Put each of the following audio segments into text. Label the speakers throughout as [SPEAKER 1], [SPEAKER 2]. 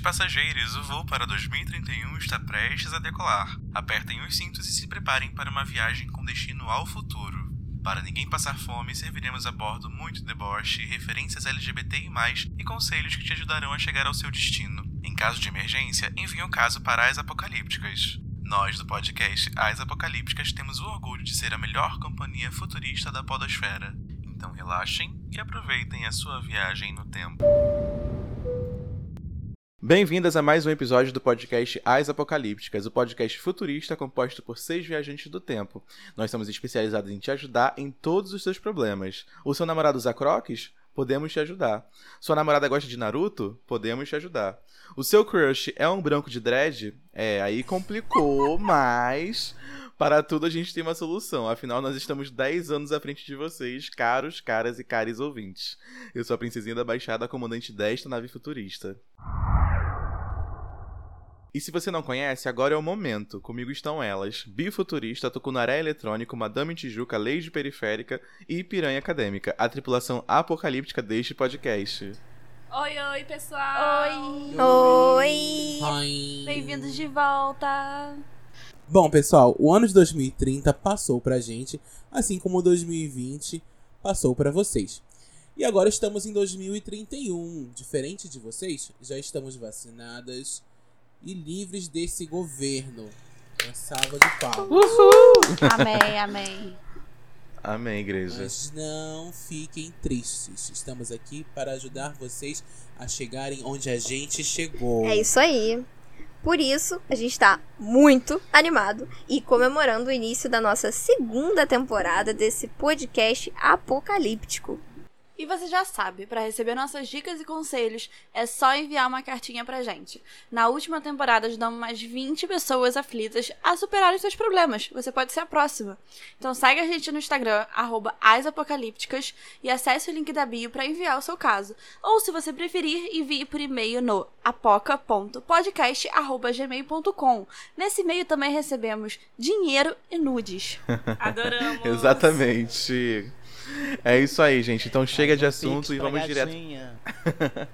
[SPEAKER 1] Passageiros, o voo para 2031 está prestes a decolar. Apertem os cintos e se preparem para uma viagem com destino ao futuro. Para ninguém passar fome, serviremos a bordo muito deboche, referências LGBTI+, e conselhos que te ajudarão a chegar ao seu destino. Em caso de emergência, envie um caso para as apocalípticas. Nós, do podcast As Apocalípticas, temos o orgulho de ser a melhor companhia futurista da podosfera. Então relaxem e aproveitem a sua viagem no tempo. Bem-vindas a mais um episódio do podcast As Apocalípticas, o podcast futurista composto por seis viajantes do tempo. Nós somos especializados em te ajudar em todos os seus problemas. O seu namorado usa croques? Podemos te ajudar. Sua namorada gosta de Naruto? Podemos te ajudar. O seu crush é um branco de dread? É, aí complicou, mas para tudo a gente tem uma solução. Afinal, nós estamos 10 anos à frente de vocês, caros, caras e caris ouvintes. Eu sou a princesinha da Baixada, comandante desta nave futurista. E se você não conhece, agora é o momento. Comigo estão elas: Bifuturista, Tucunaré Eletrônico, Madame Tijuca, Lei Periférica e Piranha Acadêmica, a tripulação apocalíptica deste podcast.
[SPEAKER 2] Oi, oi, pessoal!
[SPEAKER 3] Oi!
[SPEAKER 4] Oi!
[SPEAKER 3] Oi!
[SPEAKER 2] Bem-vindos de volta!
[SPEAKER 3] Bom, pessoal, o ano de 2030 passou pra gente, assim como o 2020 passou pra vocês. E agora estamos em 2031. Diferente de vocês, já estamos vacinadas e livres desse governo. Uma salva de palmas.
[SPEAKER 2] Uhul! amém, amém.
[SPEAKER 1] Amém, igreja.
[SPEAKER 3] Mas não fiquem tristes. Estamos aqui para ajudar vocês a chegarem onde a gente chegou.
[SPEAKER 4] É isso aí. Por isso, a gente está muito animado e comemorando o início da nossa segunda temporada desse podcast apocalíptico.
[SPEAKER 2] E você já sabe, para receber nossas dicas e conselhos, é só enviar uma cartinha pra gente. Na última temporada ajudamos mais 20 pessoas aflitas a superarem seus problemas. Você pode ser a próxima. Então segue a gente no Instagram, asapocalípticas, e acesse o link da bio para enviar o seu caso. Ou se você preferir, envie por e-mail no apoca.podcast.gmail.com. Nesse e-mail também recebemos dinheiro e nudes. Adoramos!
[SPEAKER 1] Exatamente. É isso aí, gente. Então chega de assunto e vamos direto.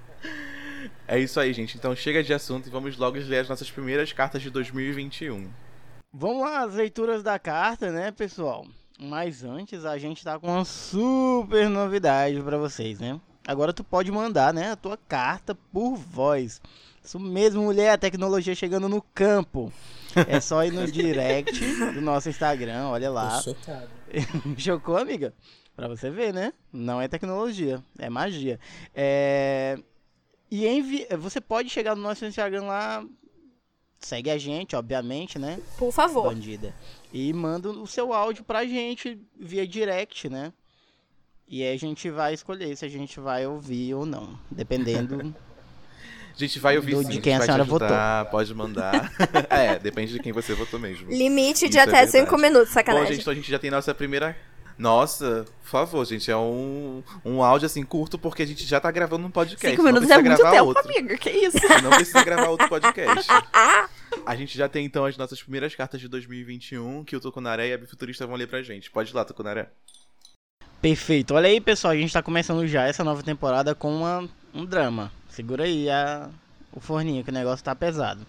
[SPEAKER 1] é isso aí, gente. Então chega de assunto e vamos logo ler as nossas primeiras cartas de 2021.
[SPEAKER 5] Vamos lá, as leituras da carta, né, pessoal? Mas antes a gente tá com uma super novidade para vocês, né? Agora tu pode mandar, né, a tua carta por voz. Isso mesmo, mulher, a tecnologia chegando no campo. É só ir no direct do nosso Instagram, olha lá.
[SPEAKER 3] Chocado.
[SPEAKER 5] Chocou, amiga? Pra você ver, né? Não é tecnologia, é magia. É... E envi... você pode chegar no nosso Instagram lá, segue a gente, obviamente, né?
[SPEAKER 4] Por favor.
[SPEAKER 5] Bandida. E manda o seu áudio pra gente via direct, né? E aí a gente vai escolher se a gente vai ouvir ou não, dependendo.
[SPEAKER 1] A gente vai ouvir
[SPEAKER 5] do,
[SPEAKER 1] sim,
[SPEAKER 5] de quem a,
[SPEAKER 1] a
[SPEAKER 5] senhora
[SPEAKER 1] ajudar,
[SPEAKER 5] votou.
[SPEAKER 1] Pode mandar. é, depende de quem você votou mesmo.
[SPEAKER 4] Limite de
[SPEAKER 1] Isso é
[SPEAKER 4] até 5
[SPEAKER 1] verdade.
[SPEAKER 4] minutos,
[SPEAKER 1] Bom,
[SPEAKER 4] sacanagem.
[SPEAKER 1] gente, então a gente já tem nossa primeira. Nossa, por favor, gente, é um, um áudio assim curto porque a gente já tá gravando um podcast.
[SPEAKER 2] Cinco
[SPEAKER 1] não
[SPEAKER 2] minutos é
[SPEAKER 1] precisa
[SPEAKER 2] muito
[SPEAKER 1] gravar
[SPEAKER 2] tempo,
[SPEAKER 1] outro.
[SPEAKER 2] amiga. Que isso?
[SPEAKER 1] Não precisa gravar outro podcast. A gente já tem então as nossas primeiras cartas de 2021 que o Tucunaré e a Bifuturista vão ler pra gente. Pode ir lá, Tucunaré.
[SPEAKER 5] Perfeito. Olha aí, pessoal, a gente tá começando já essa nova temporada com uma, um drama. Segura aí a, o forninho, que o negócio tá pesado.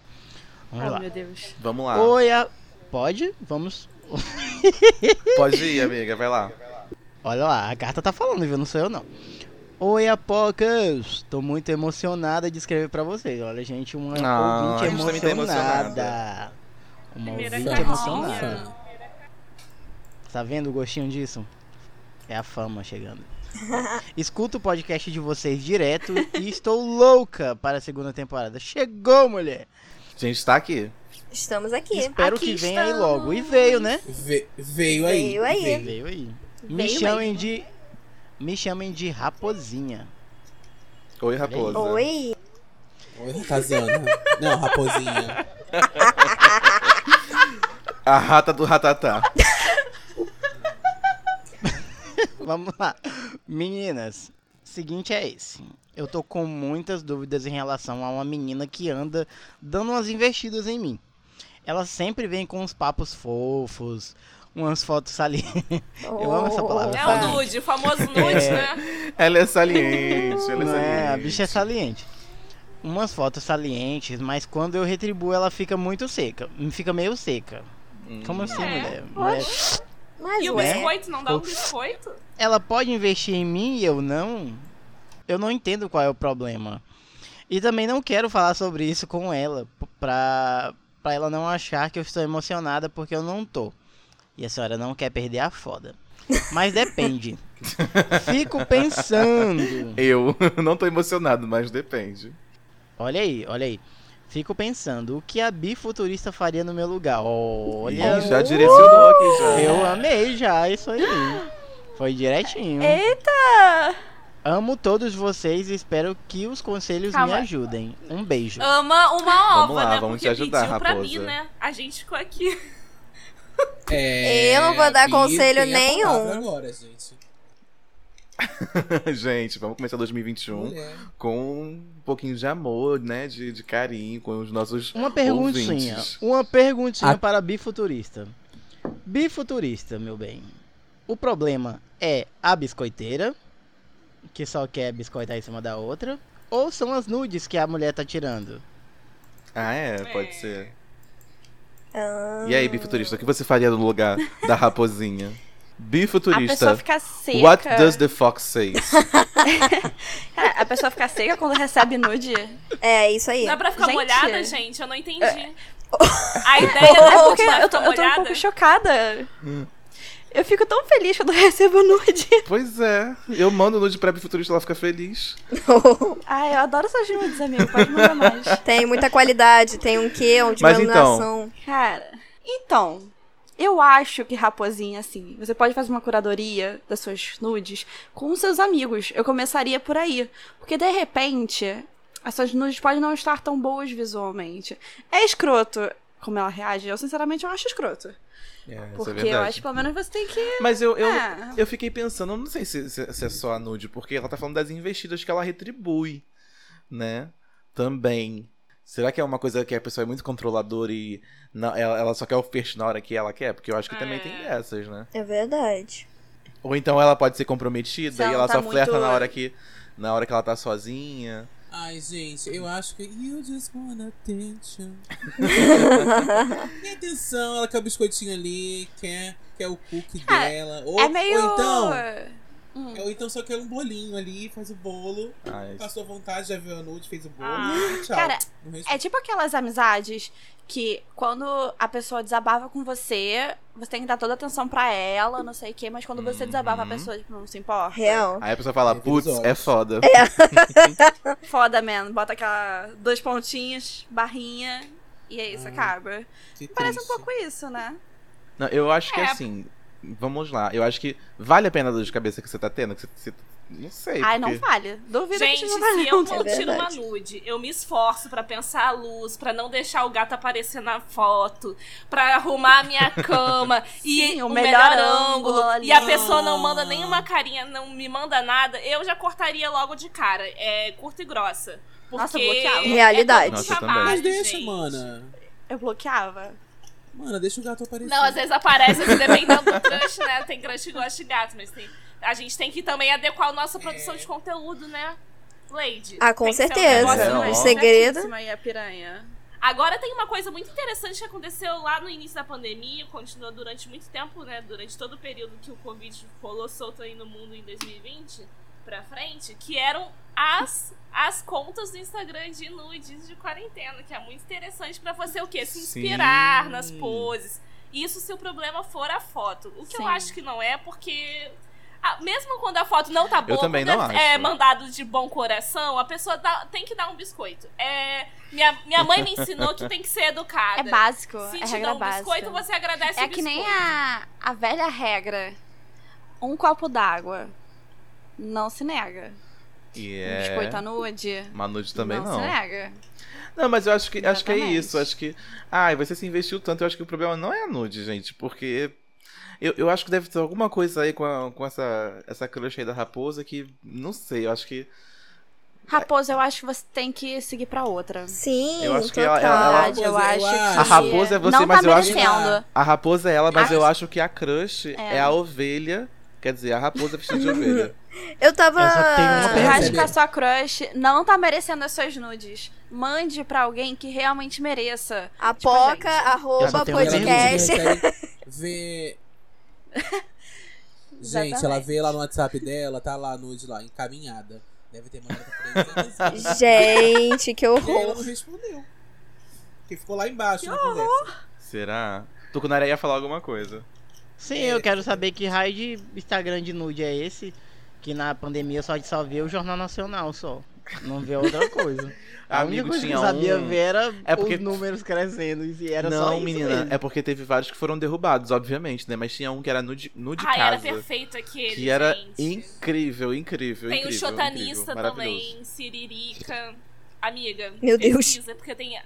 [SPEAKER 5] Vamos
[SPEAKER 2] Oh,
[SPEAKER 5] lá.
[SPEAKER 2] meu Deus.
[SPEAKER 1] Vamos lá.
[SPEAKER 5] Oi, a... pode? Vamos.
[SPEAKER 1] Pode ir, amiga, vai lá.
[SPEAKER 5] Olha lá, a carta tá falando, viu? Não sou eu, não. Oi, Apocas! Tô muito emocionada de escrever pra vocês. Olha, gente, uma
[SPEAKER 1] Ah,
[SPEAKER 5] ouvinte
[SPEAKER 1] tá
[SPEAKER 5] emocionada. Uma
[SPEAKER 2] Primeira
[SPEAKER 5] ouvinte emocionada. Tá vendo o gostinho disso? É a fama chegando. Escuto o podcast de vocês direto e estou louca para a segunda temporada. Chegou, mulher!
[SPEAKER 1] A gente tá aqui.
[SPEAKER 4] Estamos aqui.
[SPEAKER 5] Espero
[SPEAKER 2] Aqui
[SPEAKER 5] que venha aí
[SPEAKER 2] estamos.
[SPEAKER 5] logo. E veio, né?
[SPEAKER 3] Ve- veio aí.
[SPEAKER 4] Veio aí.
[SPEAKER 5] Veio aí. Me
[SPEAKER 4] Veio
[SPEAKER 5] chamem de. Me chamem de Raposinha.
[SPEAKER 1] Oi, raposa.
[SPEAKER 4] Oi.
[SPEAKER 3] Oi, Ratazana. Não, raposinha.
[SPEAKER 1] A rata do ratatá.
[SPEAKER 5] Vamos lá. Meninas, seguinte é esse. Eu tô com muitas dúvidas em relação a uma menina que anda dando umas investidas em mim. Ela sempre vem com uns papos fofos, umas fotos salientes. Eu amo essa palavra.
[SPEAKER 2] É o
[SPEAKER 5] saliente.
[SPEAKER 2] nude, o famoso nude,
[SPEAKER 5] É.
[SPEAKER 2] né?
[SPEAKER 1] Ela é saliente, ela é saliente.
[SPEAKER 5] é, a bicha é saliente. umas fotos salientes, mas quando eu retribuo ela fica muito seca. Fica meio seca. Como assim,
[SPEAKER 6] É.
[SPEAKER 5] mulher? mulher?
[SPEAKER 4] Mas
[SPEAKER 6] E o
[SPEAKER 4] ué.
[SPEAKER 6] biscoito não dá um biscoito?
[SPEAKER 5] Ela pode investir em mim e eu não? Eu não entendo qual é o problema. E também não quero falar sobre isso com ela, pra, pra ela não achar que eu estou emocionada porque eu não tô. E a senhora não quer perder a foda. Mas depende. Fico pensando.
[SPEAKER 1] Eu não tô emocionado, mas depende.
[SPEAKER 5] Olha aí, olha aí. Fico pensando, o que a bifuturista faria no meu lugar? Olha,
[SPEAKER 1] Ih, já direcionou aqui já.
[SPEAKER 5] eu amei já isso aí. Foi direitinho.
[SPEAKER 2] Eita!
[SPEAKER 5] Amo todos vocês e espero que os conselhos
[SPEAKER 2] Calma.
[SPEAKER 5] me ajudem. Um beijo.
[SPEAKER 6] Ama uma
[SPEAKER 1] Vamos
[SPEAKER 6] ova,
[SPEAKER 1] lá,
[SPEAKER 6] né?
[SPEAKER 1] vamos
[SPEAKER 6] Porque
[SPEAKER 1] te ajudar,
[SPEAKER 6] pediu pra
[SPEAKER 1] raposa.
[SPEAKER 6] mim, né? A gente ficou aqui.
[SPEAKER 3] É,
[SPEAKER 4] Eu não vou dar conselho nenhum.
[SPEAKER 3] Agora, gente.
[SPEAKER 1] Gente, vamos começar 2021
[SPEAKER 3] Mulher.
[SPEAKER 1] com um pouquinho de amor, né? De, de carinho com os nossos
[SPEAKER 5] Uma perguntinha.
[SPEAKER 1] ouvintes.
[SPEAKER 5] Uma perguntinha
[SPEAKER 3] A-
[SPEAKER 5] para a bifuturista. Bifuturista, meu bem. O problema é a biscoiteira, que só quer biscoitar em cima da outra, ou são as nudes que a mulher tá tirando?
[SPEAKER 1] Ah, é? Pode
[SPEAKER 6] É.
[SPEAKER 1] ser.
[SPEAKER 4] Ah.
[SPEAKER 1] E aí, bifuturista, o que você faria no lugar da raposinha?
[SPEAKER 2] A pessoa
[SPEAKER 1] Bifuturista,
[SPEAKER 2] fica seca.
[SPEAKER 1] what does the fox say?
[SPEAKER 2] A pessoa fica seca quando recebe nude.
[SPEAKER 4] É, isso aí.
[SPEAKER 6] Não é pra ficar
[SPEAKER 2] Gente.
[SPEAKER 6] molhada, gente? Eu não entendi.
[SPEAKER 2] É.
[SPEAKER 6] A ideia
[SPEAKER 2] É
[SPEAKER 6] não
[SPEAKER 2] porque
[SPEAKER 6] é
[SPEAKER 2] eu tô, eu tô um pouco chocada. Eu fico tão feliz quando eu recebo nude.
[SPEAKER 1] pois é, eu mando nude pra bifuturista, ela fica feliz.
[SPEAKER 2] Ai, eu adoro essas nudes, amigo. Pode mandar mais.
[SPEAKER 4] tem muita qualidade, tem um quê, um de
[SPEAKER 1] Mas
[SPEAKER 4] iluminação.
[SPEAKER 2] Cara, então, eu acho que raposinha, assim, você pode fazer uma curadoria das suas nudes com seus amigos. Eu começaria por aí. Porque de repente, essas nudes podem não estar tão boas visualmente. É escroto como ela reage. Eu, sinceramente, eu acho escroto.
[SPEAKER 1] É, isso é
[SPEAKER 2] Porque
[SPEAKER 1] verdade.
[SPEAKER 2] eu acho que pelo menos você tem que.
[SPEAKER 1] Mas eu, eu,
[SPEAKER 2] É.
[SPEAKER 1] eu fiquei pensando, eu não sei se, se- se é só a nude, porque ela tá falando das investidas que ela retribui, né? Também. Será que é uma coisa que a pessoa é muito controladora e não, ela, ela só quer o peixe na hora que ela quer? Porque eu acho que também
[SPEAKER 6] É.
[SPEAKER 1] tem dessas, né?
[SPEAKER 4] É verdade.
[SPEAKER 1] Ou então ela pode ser comprometida
[SPEAKER 2] Se ela
[SPEAKER 1] e ela
[SPEAKER 2] tá
[SPEAKER 1] só flerta
[SPEAKER 2] muito-
[SPEAKER 1] na hora que na hora que ela tá sozinha.
[SPEAKER 3] Ai, gente, eu acho que. You just want attention. Tem atenção, ela quer o biscoitinho ali, quer, quer o cookie
[SPEAKER 2] Ah,
[SPEAKER 3] dela. Ou,
[SPEAKER 2] é meio.
[SPEAKER 3] ou então.
[SPEAKER 2] Hum.
[SPEAKER 3] Ou então só quer um bolinho ali, faz o bolo,
[SPEAKER 1] Ai,
[SPEAKER 3] passou vontade, já viu a nude, fez o bolo
[SPEAKER 6] Ah.
[SPEAKER 3] e tchau.
[SPEAKER 2] Cara. É tipo aquelas amizades que quando a pessoa desabafa com você, você tem que dar toda a atenção pra ela, não sei o quê, mas quando você desabafa, a
[SPEAKER 1] Uhum.
[SPEAKER 2] pessoa tipo, não se importa.
[SPEAKER 4] Real.
[SPEAKER 1] Aí a pessoa fala,
[SPEAKER 3] É
[SPEAKER 1] putz, é foda.
[SPEAKER 2] Foda, man. Bota aquela dois pontinhos, barrinha, e aí isso
[SPEAKER 3] Ah,
[SPEAKER 2] acaba.
[SPEAKER 3] Que
[SPEAKER 2] Parece um
[SPEAKER 3] triste.
[SPEAKER 2] pouco isso, né?
[SPEAKER 1] Não, eu acho que
[SPEAKER 6] É.
[SPEAKER 1] assim, vamos lá. Eu acho que vale a pena a dor de cabeça que você tá tendo, que você, você- não sei.
[SPEAKER 2] Ai, não
[SPEAKER 1] porque-
[SPEAKER 2] falha. Duvido
[SPEAKER 6] Gente,
[SPEAKER 2] que
[SPEAKER 6] se
[SPEAKER 2] esteja
[SPEAKER 6] eu
[SPEAKER 2] valendo.
[SPEAKER 4] É
[SPEAKER 6] tiro uma nude, eu me esforço pra pensar a luz, pra não deixar o gato aparecer na foto, pra arrumar a minha cama e
[SPEAKER 2] Sim, o
[SPEAKER 6] o
[SPEAKER 2] melhor
[SPEAKER 6] melhor,
[SPEAKER 2] ângulo
[SPEAKER 6] e a pessoa não manda nenhuma carinha, não me manda nada, eu já cortaria logo de cara. É curta e grossa. Porque
[SPEAKER 2] Nossa, bloqueava.
[SPEAKER 4] Realidade.
[SPEAKER 6] É
[SPEAKER 1] Nossa, também.
[SPEAKER 3] Mas deixa,
[SPEAKER 6] gente.
[SPEAKER 3] mana.
[SPEAKER 2] Eu bloqueava.
[SPEAKER 3] Mano, deixa o gato aparecer.
[SPEAKER 6] Não, às vezes aparece dependendo do crush, né? Tem crush que gosta de gato, mas tem... a gente tem que também adequar a nossa produção de conteúdo, né? Lady.
[SPEAKER 4] Ah, com
[SPEAKER 6] um
[SPEAKER 4] certeza.
[SPEAKER 1] É,
[SPEAKER 6] mais
[SPEAKER 1] ó.
[SPEAKER 4] Segredo.
[SPEAKER 2] Aí a piranha.
[SPEAKER 6] Agora tem uma coisa muito interessante que aconteceu lá no início da pandemia, continuou durante muito tempo, né? Durante todo o período que o Covid rolou solto aí no mundo em 2020 pra frente, que eram as, as contas do Instagram de nudes de quarentena, que é muito interessante pra você o quê? Se
[SPEAKER 1] Sim.
[SPEAKER 6] inspirar nas poses. Isso se o problema for a foto. O que eu
[SPEAKER 2] Sim.
[SPEAKER 6] acho que não é, porque. Ah, mesmo quando a foto não tá boa,
[SPEAKER 1] também
[SPEAKER 6] quando
[SPEAKER 1] não
[SPEAKER 6] é, é
[SPEAKER 1] acho.
[SPEAKER 6] mandado de bom coração, a pessoa dá- tem que dar um biscoito. É, minha, minha mãe me ensinou que tem que ser educada.
[SPEAKER 2] É básico.
[SPEAKER 6] Se
[SPEAKER 2] é
[SPEAKER 6] te dá um
[SPEAKER 2] básica.
[SPEAKER 6] biscoito, você agradece
[SPEAKER 2] É
[SPEAKER 6] o
[SPEAKER 2] que nem
[SPEAKER 6] biscoito.
[SPEAKER 2] a, a velha regra. Um copo d'água. Não se nega.
[SPEAKER 1] E
[SPEAKER 2] Um
[SPEAKER 1] é...
[SPEAKER 2] biscoito à nude.
[SPEAKER 1] Uma nude também
[SPEAKER 2] não.
[SPEAKER 1] não.
[SPEAKER 2] se nega.
[SPEAKER 1] Não, mas eu acho que, acho que é isso. Acho que. Ai, você se investiu tanto. Eu acho que o problema não é a nude, gente. Porque. Eu, eu acho que deve ter alguma coisa aí com, a- com essa, essa crush aí da raposa que. Não sei, eu acho que.
[SPEAKER 2] Raposa, eu acho que você tem que seguir pra outra.
[SPEAKER 4] Sim,
[SPEAKER 1] Eu acho que
[SPEAKER 4] total.
[SPEAKER 1] ela- ela-
[SPEAKER 2] Verdade, eu
[SPEAKER 3] Raposa,
[SPEAKER 2] acho que.
[SPEAKER 3] acho.
[SPEAKER 1] A raposa é você,
[SPEAKER 2] não
[SPEAKER 1] mas
[SPEAKER 2] tá
[SPEAKER 1] eu acho-
[SPEAKER 2] merecendo.
[SPEAKER 1] A raposa é ela, mas
[SPEAKER 2] Acho-
[SPEAKER 1] eu acho que a crush é,
[SPEAKER 2] É.
[SPEAKER 1] a ovelha. Quer dizer, a raposa vestida de ovelha.
[SPEAKER 4] Eu tava.
[SPEAKER 2] Acho a sua crush não tá merecendo as suas nudes. Mande pra alguém que realmente mereça.
[SPEAKER 4] A
[SPEAKER 2] Tipo a
[SPEAKER 4] arroba podcast.
[SPEAKER 3] Ela vê. Gente, ela vê lá no WhatsApp dela, tá lá nude lá, encaminhada. Deve ter mandado pra 300 vezes.
[SPEAKER 4] Gente, que
[SPEAKER 3] E aí ela
[SPEAKER 4] horror.
[SPEAKER 3] não respondeu. Porque ficou lá embaixo na conversa.
[SPEAKER 1] Será? Tucunaré ia falar alguma coisa.
[SPEAKER 5] Sim, eu quero saber que raio de Instagram de nude é esse. Que na pandemia só, só vê o Jornal Nacional só. Não vê outra coisa. A única
[SPEAKER 1] Amigo,
[SPEAKER 5] coisa que
[SPEAKER 1] tinha
[SPEAKER 5] eu sabia
[SPEAKER 1] um-
[SPEAKER 5] ver era
[SPEAKER 1] É porque-
[SPEAKER 5] os números crescendo. E era só
[SPEAKER 1] não,
[SPEAKER 5] isso
[SPEAKER 1] menina,
[SPEAKER 5] mesmo.
[SPEAKER 1] é porque teve vários que foram derrubados, obviamente, né? Mas tinha um que era no de, no de
[SPEAKER 6] Ai, era perfeito aquele,
[SPEAKER 1] Que era
[SPEAKER 6] gente.
[SPEAKER 1] incrível, incrível,
[SPEAKER 6] Tem o
[SPEAKER 1] incrível.
[SPEAKER 6] Chotanista
[SPEAKER 1] incrível,
[SPEAKER 6] também, Siririca. Amiga.
[SPEAKER 4] Meu Deus.
[SPEAKER 6] porque tem.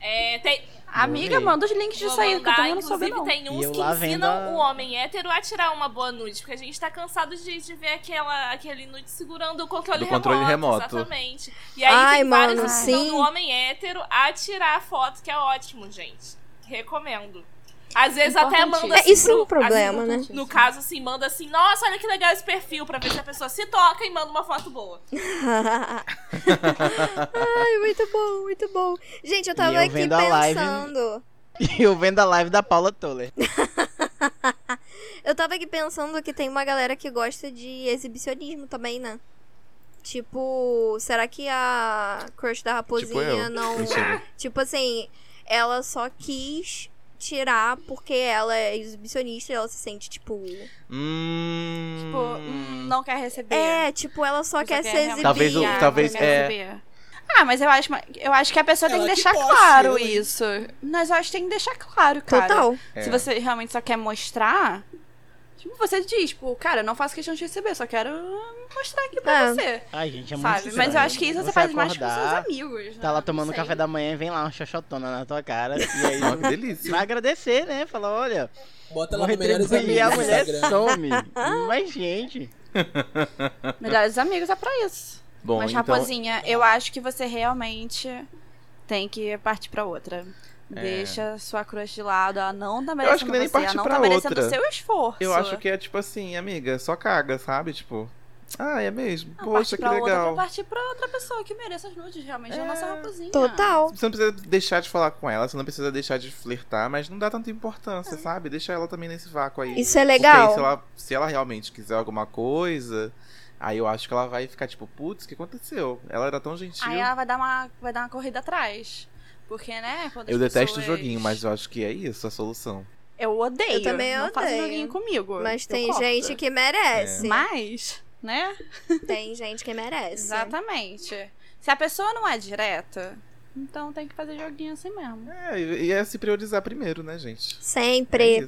[SPEAKER 6] É, tem
[SPEAKER 2] Amiga,
[SPEAKER 5] ver.
[SPEAKER 2] manda os links disso aí, que eu
[SPEAKER 6] mandar,
[SPEAKER 2] também não soube
[SPEAKER 6] inclusive,
[SPEAKER 2] não.
[SPEAKER 6] tem uns que ensinam
[SPEAKER 5] a-
[SPEAKER 6] o homem hétero a tirar uma boa nude. Porque a gente tá cansado de, de ver aquela, aquele nude segurando o controle
[SPEAKER 1] Do controle remoto.
[SPEAKER 6] Exatamente. E aí
[SPEAKER 4] Ai,
[SPEAKER 6] tem vários
[SPEAKER 4] mano,
[SPEAKER 6] que ensinam
[SPEAKER 4] sim.
[SPEAKER 6] do homem hétero a tirar a foto, que é ótimo, gente. Recomendo. Às vezes até manda
[SPEAKER 4] É,
[SPEAKER 6] assim
[SPEAKER 4] isso é um
[SPEAKER 6] pro-
[SPEAKER 4] problema,
[SPEAKER 6] assim,
[SPEAKER 4] né?
[SPEAKER 6] No caso, assim, manda assim, nossa, olha que legal esse perfil, pra ver se a pessoa se toca e manda uma foto boa.
[SPEAKER 4] Ai, muito bom, muito bom. Gente, eu tava
[SPEAKER 5] eu
[SPEAKER 4] aqui
[SPEAKER 5] live-
[SPEAKER 4] pensando.
[SPEAKER 5] E eu vendo a live da Paula Toller.
[SPEAKER 4] Eu tava aqui pensando que tem uma galera que gosta de exibicionismo também, né? Tipo, será que a crush da
[SPEAKER 1] Tipo
[SPEAKER 4] raposinha
[SPEAKER 1] eu.
[SPEAKER 4] não. Tipo assim, ela só quis tirar porque ela é exibicionista e ela se sente, tipo.
[SPEAKER 1] Hum...
[SPEAKER 2] Tipo, hum, não quer receber.
[SPEAKER 4] É, tipo, ela só
[SPEAKER 2] Você
[SPEAKER 4] quer
[SPEAKER 2] quer
[SPEAKER 4] se
[SPEAKER 2] realmente
[SPEAKER 4] exibir.
[SPEAKER 1] Talvez o-
[SPEAKER 2] Ah,
[SPEAKER 1] talvez- é-
[SPEAKER 2] receber. Ah, mas eu acho, eu acho que a pessoa tem
[SPEAKER 3] Ela
[SPEAKER 2] que
[SPEAKER 3] que
[SPEAKER 2] deixar
[SPEAKER 3] poste,
[SPEAKER 2] claro
[SPEAKER 3] hein?
[SPEAKER 2] isso. Mas eu acho que tem que deixar claro, cara.
[SPEAKER 4] Total.
[SPEAKER 1] É.
[SPEAKER 2] Se você realmente só quer mostrar, tipo, você diz, tipo, cara, não faço questão de receber, só quero mostrar aqui pra
[SPEAKER 4] É.
[SPEAKER 2] você.
[SPEAKER 5] Ai, gente, é muito
[SPEAKER 2] sabe? Mas eu acho que isso você, faz mais com
[SPEAKER 5] acordar,
[SPEAKER 2] seus amigos.
[SPEAKER 5] Tá
[SPEAKER 2] né?
[SPEAKER 5] lá tomando
[SPEAKER 2] Não sei.
[SPEAKER 5] café da manhã e vem lá uma xoxotona na tua cara. E aí
[SPEAKER 1] delícia.
[SPEAKER 5] vai agradecer, né? Fala, olha,
[SPEAKER 3] Bota lá no Melhores Amigos
[SPEAKER 5] a
[SPEAKER 3] no
[SPEAKER 5] mulher some. Mas, gente,
[SPEAKER 2] Melhores amigos é pra isso.
[SPEAKER 1] Bom,
[SPEAKER 2] Mas,
[SPEAKER 1] então...
[SPEAKER 2] raposinha, eu acho que você realmente tem que partir pra outra.
[SPEAKER 1] É.
[SPEAKER 2] Deixa sua crush de lado, ela não tá
[SPEAKER 1] acho
[SPEAKER 2] merecendo
[SPEAKER 1] que nem
[SPEAKER 2] você,
[SPEAKER 1] partir
[SPEAKER 2] ela não
[SPEAKER 1] pra
[SPEAKER 2] tá merecendo
[SPEAKER 1] outra.
[SPEAKER 2] o seu esforço.
[SPEAKER 1] Eu acho que é tipo assim, amiga, só caga, sabe? Tipo, ah, é mesmo?
[SPEAKER 2] Não,
[SPEAKER 1] Poxa, que
[SPEAKER 2] outra
[SPEAKER 1] legal.
[SPEAKER 2] pra partir pra outra pessoa que mereça as nudes, realmente, é a nossa raposinha.
[SPEAKER 4] Total.
[SPEAKER 1] Você não precisa deixar de falar com ela, você não precisa deixar de flertar, mas não dá tanta importância,
[SPEAKER 2] É.
[SPEAKER 1] sabe? Deixa ela também nesse vácuo aí.
[SPEAKER 4] Isso é
[SPEAKER 1] Porque aí,
[SPEAKER 4] legal.
[SPEAKER 1] se ela, se ela realmente quiser alguma coisa, aí eu acho que ela vai ficar tipo, putz, o que aconteceu? Ela era tão gentil.
[SPEAKER 2] Aí ela vai dar uma, vai dar uma corrida atrás. Porque, né,
[SPEAKER 1] Eu detesto o
[SPEAKER 2] pessoas-
[SPEAKER 1] joguinho, mas eu acho que é isso a solução.
[SPEAKER 2] Eu odeio.
[SPEAKER 4] Eu também
[SPEAKER 2] não
[SPEAKER 4] odeio.
[SPEAKER 2] joguinho comigo.
[SPEAKER 4] Mas tem
[SPEAKER 2] corto.
[SPEAKER 4] gente que merece.
[SPEAKER 2] Mas, né?
[SPEAKER 4] Tem gente que merece.
[SPEAKER 2] Exatamente. Se a pessoa não é direta, então tem que fazer joguinho assim mesmo.
[SPEAKER 1] É, e é se priorizar primeiro, né, gente? É
[SPEAKER 4] Sempre.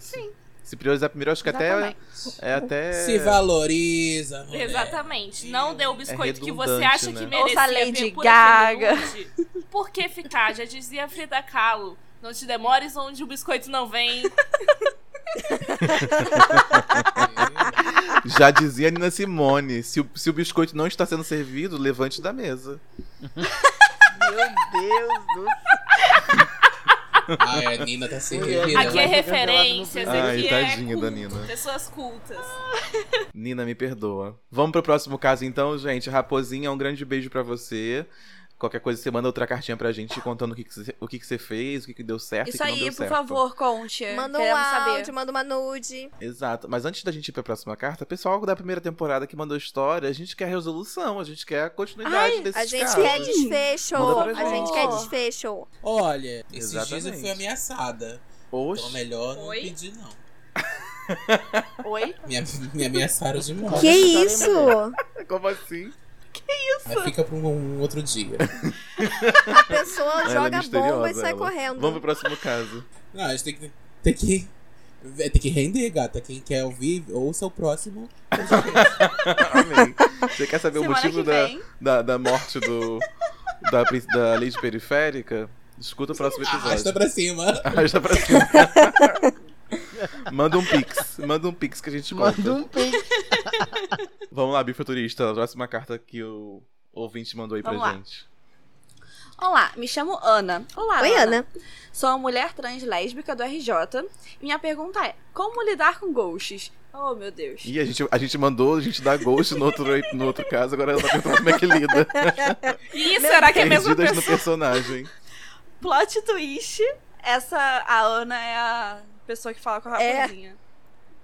[SPEAKER 1] Se priorizar primeiro, acho que até é até
[SPEAKER 3] Se valoriza, mulher.
[SPEAKER 6] Exatamente. Não dê o biscoito que você acha que
[SPEAKER 1] né?
[SPEAKER 6] merecia.
[SPEAKER 2] Ouça Lady
[SPEAKER 6] por
[SPEAKER 2] Gaga.
[SPEAKER 6] nude. Por que ficar? Já dizia Frida Kahlo. Não te demores onde o biscoito não vem.
[SPEAKER 1] Já dizia a Nina Simone, se o, se o biscoito não está sendo servido, levante da mesa.
[SPEAKER 5] meu Deus do
[SPEAKER 3] Ai, a Nina tá se revirando.
[SPEAKER 6] Aqui é referências,
[SPEAKER 5] no
[SPEAKER 1] Ai,
[SPEAKER 6] aqui
[SPEAKER 1] tadinha
[SPEAKER 6] é
[SPEAKER 1] da Nina.
[SPEAKER 6] Pessoas cultas.
[SPEAKER 1] Nina, me perdoa. Vamos pro próximo caso então, gente. Raposinha, um grande beijo pra você. Qualquer coisa, você manda outra cartinha pra gente contando o que, que, você, o que, que você fez, o que, que deu certo
[SPEAKER 2] Isso
[SPEAKER 1] o que não
[SPEAKER 2] aí,
[SPEAKER 1] deu
[SPEAKER 2] por
[SPEAKER 1] certo.
[SPEAKER 2] favor, conte.
[SPEAKER 4] Manda um áudio,
[SPEAKER 2] saber.
[SPEAKER 4] manda uma nude.
[SPEAKER 1] Exato. Mas antes da gente ir pra próxima carta, pessoal da primeira temporada que mandou história, a gente quer resolução, a gente quer a continuidade
[SPEAKER 2] Ai,
[SPEAKER 1] desses
[SPEAKER 4] A gente
[SPEAKER 1] casos.
[SPEAKER 4] quer desfecho.
[SPEAKER 1] Pra
[SPEAKER 4] A gente
[SPEAKER 1] gente.
[SPEAKER 4] quer desfecho.
[SPEAKER 3] Olha, esses dias eu
[SPEAKER 1] Exatamente.
[SPEAKER 3] fui ameaçada.
[SPEAKER 1] Oxe.
[SPEAKER 3] Então melhor não
[SPEAKER 6] Oi?
[SPEAKER 3] pedir, não.
[SPEAKER 2] Oi?
[SPEAKER 3] Me, me ameaçaram de morte.
[SPEAKER 4] Que isso?
[SPEAKER 1] Como assim?
[SPEAKER 3] Aí fica pra um, um outro dia.
[SPEAKER 4] A pessoa
[SPEAKER 1] Ela é
[SPEAKER 4] joga
[SPEAKER 1] misteriosa,
[SPEAKER 4] bomba e sai
[SPEAKER 1] ela.
[SPEAKER 4] correndo.
[SPEAKER 1] Vamos pro próximo caso.
[SPEAKER 3] Não, a gente tem que. Tem que, tem que render, gata. Quem quer ouvir, ouça o próximo.
[SPEAKER 1] Amei. Você quer saber o
[SPEAKER 2] Semana
[SPEAKER 1] motivo
[SPEAKER 2] que
[SPEAKER 1] da, da, da morte do, da, da lei de periférica? Escuta o próximo episódio.
[SPEAKER 3] Arrasta pra cima.
[SPEAKER 1] Arrasta pra cima. Manda um pix. Manda um pix que a gente conta.
[SPEAKER 5] Manda um pix.
[SPEAKER 1] Vamos lá, bifuturista. A próxima carta que o ouvinte mandou aí pra
[SPEAKER 2] Vamos lá.
[SPEAKER 1] gente.
[SPEAKER 2] Olá, me chamo Ana. Olá,
[SPEAKER 4] Oi, Ana.
[SPEAKER 2] Sou uma mulher trans lésbica do RJ. Minha pergunta é: como lidar com ghosts? Oh, meu Deus.
[SPEAKER 1] E a gente, a gente mandou, a gente dá ghost no outro, no outro caso, agora ela tá perguntando como é que lida.
[SPEAKER 6] Ih, será que é a mesma
[SPEAKER 1] Perdidas no personagem.
[SPEAKER 2] Plot twist: essa, a Ana é a pessoa que fala com a
[SPEAKER 4] É.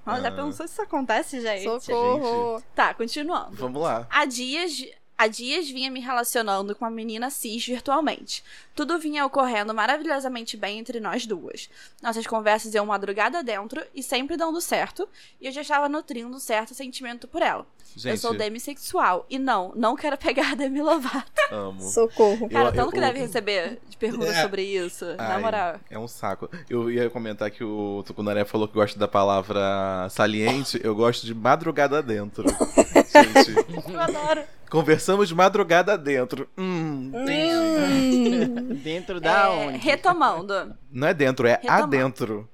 [SPEAKER 2] Nossa, já
[SPEAKER 1] Ah.
[SPEAKER 2] pensou se isso acontece, gente?
[SPEAKER 4] Socorro.
[SPEAKER 2] Tá, continuando.
[SPEAKER 1] Vamos lá.
[SPEAKER 2] Há dias, há dias vinha me relacionando com uma menina cis virtualmente. Tudo vinha ocorrendo maravilhosamente bem entre nós duas. Nossas conversas iam madrugada dentro e sempre dando certo, e eu já estava nutrindo um certo sentimento por ela.
[SPEAKER 1] Gente,
[SPEAKER 2] eu sou demissexual e não, não quero pegar a Demi Lovato.
[SPEAKER 1] amo.
[SPEAKER 4] Socorro.
[SPEAKER 2] Cara,
[SPEAKER 1] Eu-
[SPEAKER 2] tanto que
[SPEAKER 1] eu-
[SPEAKER 2] deve receber de perguntas
[SPEAKER 3] É.
[SPEAKER 2] sobre isso, na
[SPEAKER 1] Ai,
[SPEAKER 2] moral.
[SPEAKER 1] É um saco. Eu ia comentar que o Tucunaré falou que gosta da palavra saliente. Eu gosto de madrugada dentro. Gente,
[SPEAKER 2] Eu adoro.
[SPEAKER 1] conversamos de madrugada dentro. Hum, entendi.
[SPEAKER 5] Dentro da
[SPEAKER 2] É,
[SPEAKER 5] onde?
[SPEAKER 2] retomando.
[SPEAKER 1] Não é dentro, é
[SPEAKER 2] Retomar.
[SPEAKER 1] adentro.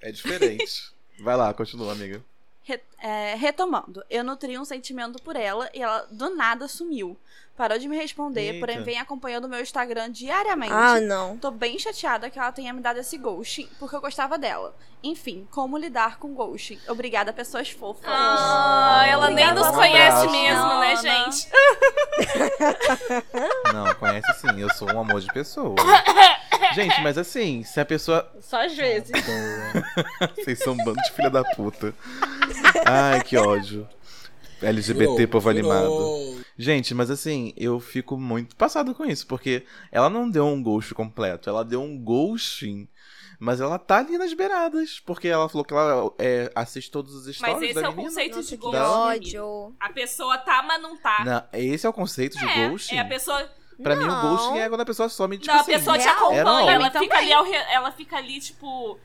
[SPEAKER 1] É diferente. Vai lá, continua, amiga.
[SPEAKER 2] Re- é, retomando, eu nutri um sentimento por ela e ela do nada sumiu. Parou de me responder,
[SPEAKER 1] Eita.
[SPEAKER 2] porém vem acompanhando o meu Instagram diariamente.
[SPEAKER 4] Ah, não.
[SPEAKER 2] Tô bem chateada que ela tenha me dado esse ghosting, porque eu gostava dela. Enfim, como lidar com ghosting? Obrigada, pessoas fofas.
[SPEAKER 6] Ah, ela nem nos conhece
[SPEAKER 1] abraço.
[SPEAKER 6] mesmo,
[SPEAKER 2] Não,
[SPEAKER 6] né,
[SPEAKER 2] não.
[SPEAKER 6] gente?
[SPEAKER 1] Não, conhece sim. Eu sou um amor de pessoa. Gente, mas assim, se a pessoa.
[SPEAKER 2] Só às vezes.
[SPEAKER 1] Vocês são um bando de filha da puta. Ai, que ódio. LGBT,
[SPEAKER 3] Jurou,
[SPEAKER 1] povo
[SPEAKER 3] jurou.
[SPEAKER 1] animado. Gente, mas assim, eu fico muito passado com isso, porque ela não deu um ghost completo, ela deu um ghosting, mas ela tá ali nas beiradas, porque ela falou que ela é, assiste todos os
[SPEAKER 6] Mas
[SPEAKER 1] stories
[SPEAKER 6] esse
[SPEAKER 1] da
[SPEAKER 6] é o
[SPEAKER 1] menina.
[SPEAKER 6] conceito de
[SPEAKER 4] que
[SPEAKER 6] ghost.
[SPEAKER 1] Não.
[SPEAKER 6] menino.
[SPEAKER 4] ódio.
[SPEAKER 6] A pessoa tá, mas não tá.
[SPEAKER 1] Não, esse é o conceito de
[SPEAKER 6] é,
[SPEAKER 1] ghosting?
[SPEAKER 6] é a pessoa.
[SPEAKER 1] Pra mim, o
[SPEAKER 4] Não.
[SPEAKER 1] ghosting é quando a pessoa some, tipo
[SPEAKER 6] não, a
[SPEAKER 1] assim,
[SPEAKER 6] pessoa te acompanha, ela
[SPEAKER 2] Então
[SPEAKER 6] fica
[SPEAKER 2] vai.
[SPEAKER 6] ali, ao re- ela fica ali, tipo.